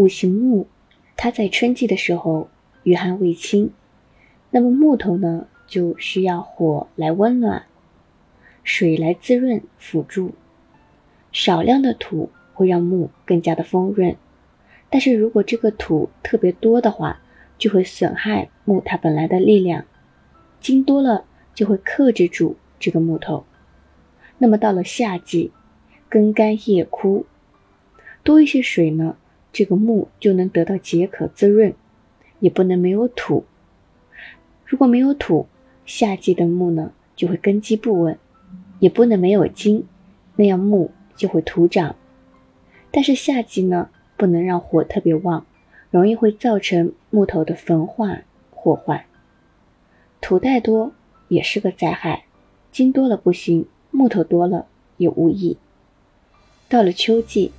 五行木，它在春季的时候遇寒未清，那么木头呢就需要火来温暖，水来滋润辅助。少量的土会让木更加的丰润，但是如果这个土特别多的话，就会损害木它本来的力量。金多了就会克制住这个木头。那么到了夏季，根干叶枯，多一些水呢，这个木就能得到解渴滋润，也不能没有土。如果没有土，夏季的木呢就会根基不稳，也不能没有金，那样木就会徒长。但是夏季呢不能让火特别旺，容易会造成木头的焚化破坏。土太多也是个灾害，金多了不行，木头多了也无益。到了秋季，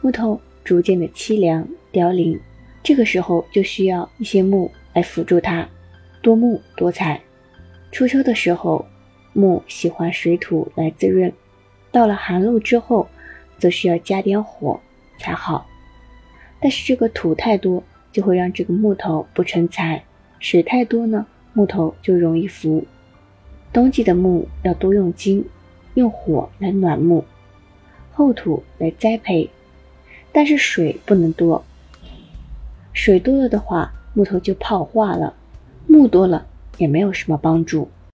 木头逐渐的凄凉凋零，这个时候就需要一些木来辅助它，多木多财。初秋的时候，木喜欢水土来滋润，到了寒露之后，则需要加点火才好。但是这个土太多，就会让这个木头不成材；水太多呢，木头就容易腐。冬季的木要多用金，用火来暖木。厚土来栽培，但是水不能多。水多了的话，木头就泡化了；木多了也没有什么帮助。